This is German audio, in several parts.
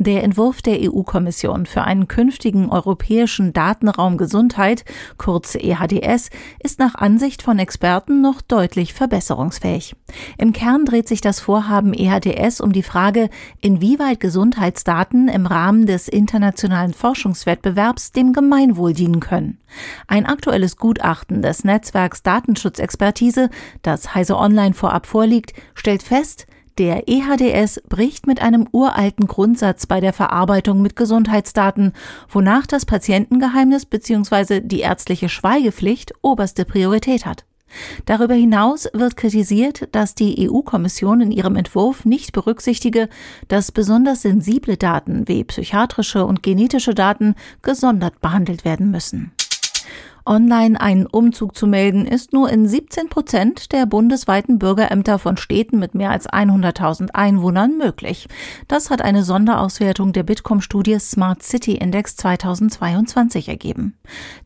Der Entwurf der EU-Kommission für einen künftigen europäischen Datenraum Gesundheit, kurz EHDS, ist nach Ansicht von Experten noch deutlich verbesserungsfähig. Im Kern dreht sich das Vorhaben EHDS um die Frage, inwieweit Gesundheitsdaten im Rahmen des internationalen Forschungswettbewerbs dem Gemeinwohl dienen können. Ein aktuelles Gutachten des Netzwerks Datenschutzexpertise, das Heise Online vorab vorliegt, stellt fest, der EHDS bricht mit einem uralten Grundsatz bei der Verarbeitung mit Gesundheitsdaten, wonach das Patientengeheimnis bzw. die ärztliche Schweigepflicht oberste Priorität hat. Darüber hinaus wird kritisiert, dass die EU-Kommission in ihrem Entwurf nicht berücksichtige, dass besonders sensible Daten wie psychiatrische und genetische Daten gesondert behandelt werden müssen. Online einen Umzug zu melden, ist nur in 17 Prozent der bundesweiten Bürgerämter von Städten mit mehr als 100.000 Einwohnern möglich. Das hat eine Sonderauswertung der Bitkom-Studie Smart City Index 2022 ergeben.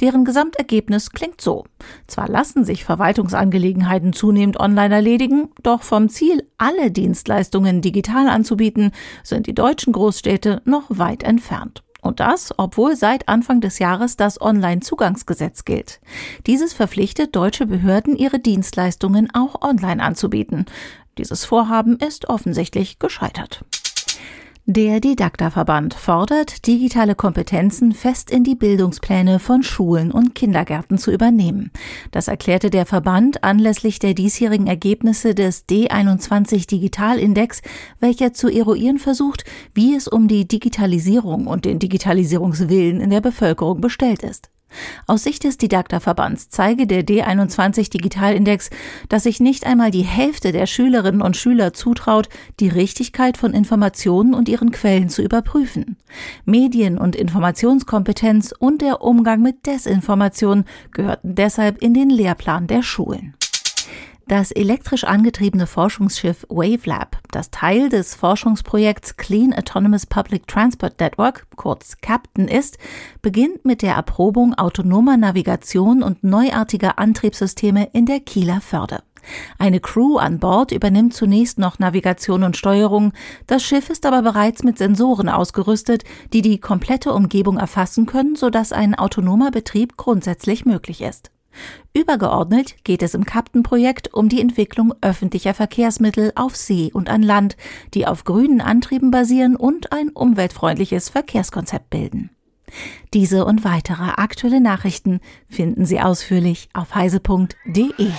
Deren Gesamtergebnis klingt so. Zwar lassen sich Verwaltungsangelegenheiten zunehmend online erledigen, doch vom Ziel, alle Dienstleistungen digital anzubieten, sind die deutschen Großstädte noch weit entfernt. Und das, obwohl seit Anfang des Jahres das Onlinezugangsgesetz gilt. Dieses verpflichtet deutsche Behörden, ihre Dienstleistungen auch online anzubieten. Dieses Vorhaben ist offensichtlich gescheitert. Der Didakta-Verband fordert, digitale Kompetenzen fest in die Bildungspläne von Schulen und Kindergärten zu übernehmen. Das erklärte der Verband anlässlich der diesjährigen Ergebnisse des D21 Digitalindex, welcher zu eruieren versucht, wie es um die Digitalisierung und den Digitalisierungswillen in der Bevölkerung bestellt ist. Aus Sicht des Didakterverbands zeige der D21 Digitalindex, dass sich nicht einmal die Hälfte der Schülerinnen und Schüler zutraut, die Richtigkeit von Informationen und ihren Quellen zu überprüfen. Medien- und Informationskompetenz und der Umgang mit Desinformation gehörten deshalb in den Lehrplan der Schulen. Das elektrisch angetriebene Forschungsschiff Wavelab, das Teil des Forschungsprojekts Clean Autonomous Public Transport Network, kurz CAPTAIN ist, beginnt mit der Erprobung autonomer Navigation und neuartiger Antriebssysteme in der Kieler Förde. Eine Crew an Bord übernimmt zunächst noch Navigation und Steuerung, das Schiff ist aber bereits mit Sensoren ausgerüstet, die die komplette Umgebung erfassen können, sodass ein autonomer Betrieb grundsätzlich möglich ist. Übergeordnet geht es im Captain-Projekt um die Entwicklung öffentlicher Verkehrsmittel auf See und an Land, die auf grünen Antrieben basieren und ein umweltfreundliches Verkehrskonzept bilden. Diese und weitere aktuelle Nachrichten finden Sie ausführlich auf heise.de.